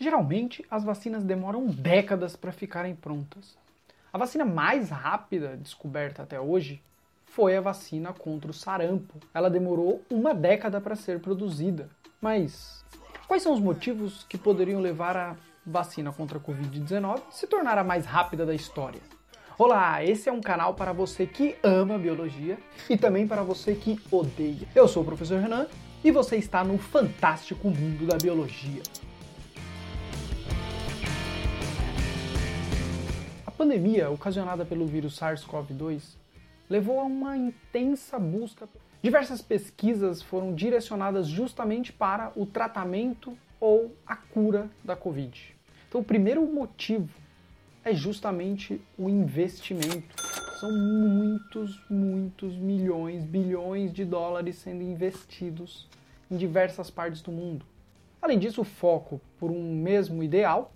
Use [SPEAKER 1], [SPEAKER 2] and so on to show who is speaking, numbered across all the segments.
[SPEAKER 1] Geralmente, as vacinas demoram décadas para ficarem prontas. A vacina mais rápida descoberta até hoje foi a vacina contra o sarampo. Ela demorou uma década para ser produzida. Mas quais são os motivos que poderiam levar a vacina contra a Covid-19 se tornar a mais rápida da história? Olá, esse é um canal para você que ama biologia e também para você que odeia. Eu sou o professor Renan e você está no fantástico mundo da biologia. Pandemia ocasionada pelo vírus SARS-CoV-2 levou a uma intensa busca. Diversas pesquisas foram direcionadas justamente para o tratamento ou a cura da Covid. Então, o primeiro motivo é justamente o investimento. São muitos, muitos milhões, bilhões de dólares sendo investidos em diversas partes do mundo. Além disso, o foco por um mesmo ideal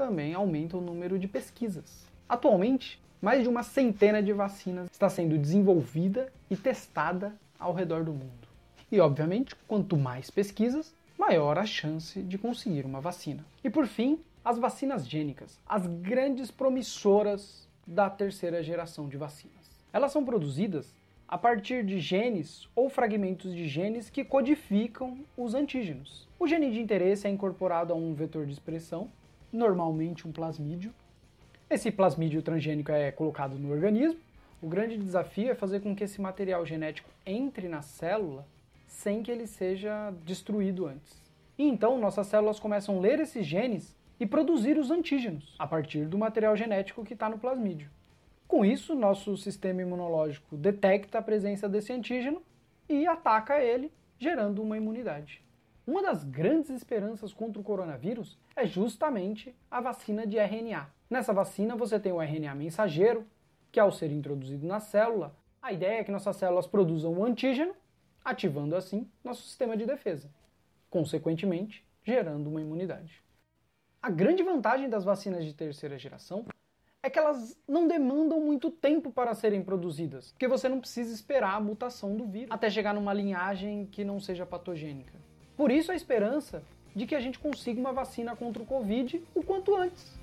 [SPEAKER 1] também aumenta o número de pesquisas. Atualmente, mais de uma centena de vacinas está sendo desenvolvida e testada ao redor do mundo. E, obviamente, quanto mais pesquisas, maior a chance de conseguir uma vacina. E por fim, as vacinas gênicas, as grandes promissoras da terceira geração de vacinas. Elas são produzidas a partir de genes ou fragmentos de genes que codificam os antígenos. O gene de interesse é incorporado a um vetor de expressão, normalmente um plasmídio. Esse plasmídio transgênico é colocado no organismo. O grande desafio é fazer com que esse material genético entre na célula sem que ele seja destruído antes. E então nossas células começam a ler esses genes e produzir os antígenos a partir do material genético que está no plasmídio. Com isso, nosso sistema imunológico detecta a presença desse antígeno e ataca ele, gerando uma imunidade. Uma das grandes esperanças contra o coronavírus é justamente a vacina de RNA. Nessa vacina você tem o RNA mensageiro, que ao ser introduzido na célula, a ideia é que nossas células produzam o antígeno, ativando assim nosso sistema de defesa, consequentemente gerando uma imunidade. A grande vantagem das vacinas de terceira geração é que elas não demandam muito tempo para serem produzidas, porque você não precisa esperar a mutação do vírus até chegar numa linhagem que não seja patogênica. Por isso a esperança de que a gente consiga uma vacina contra o Covid o quanto antes.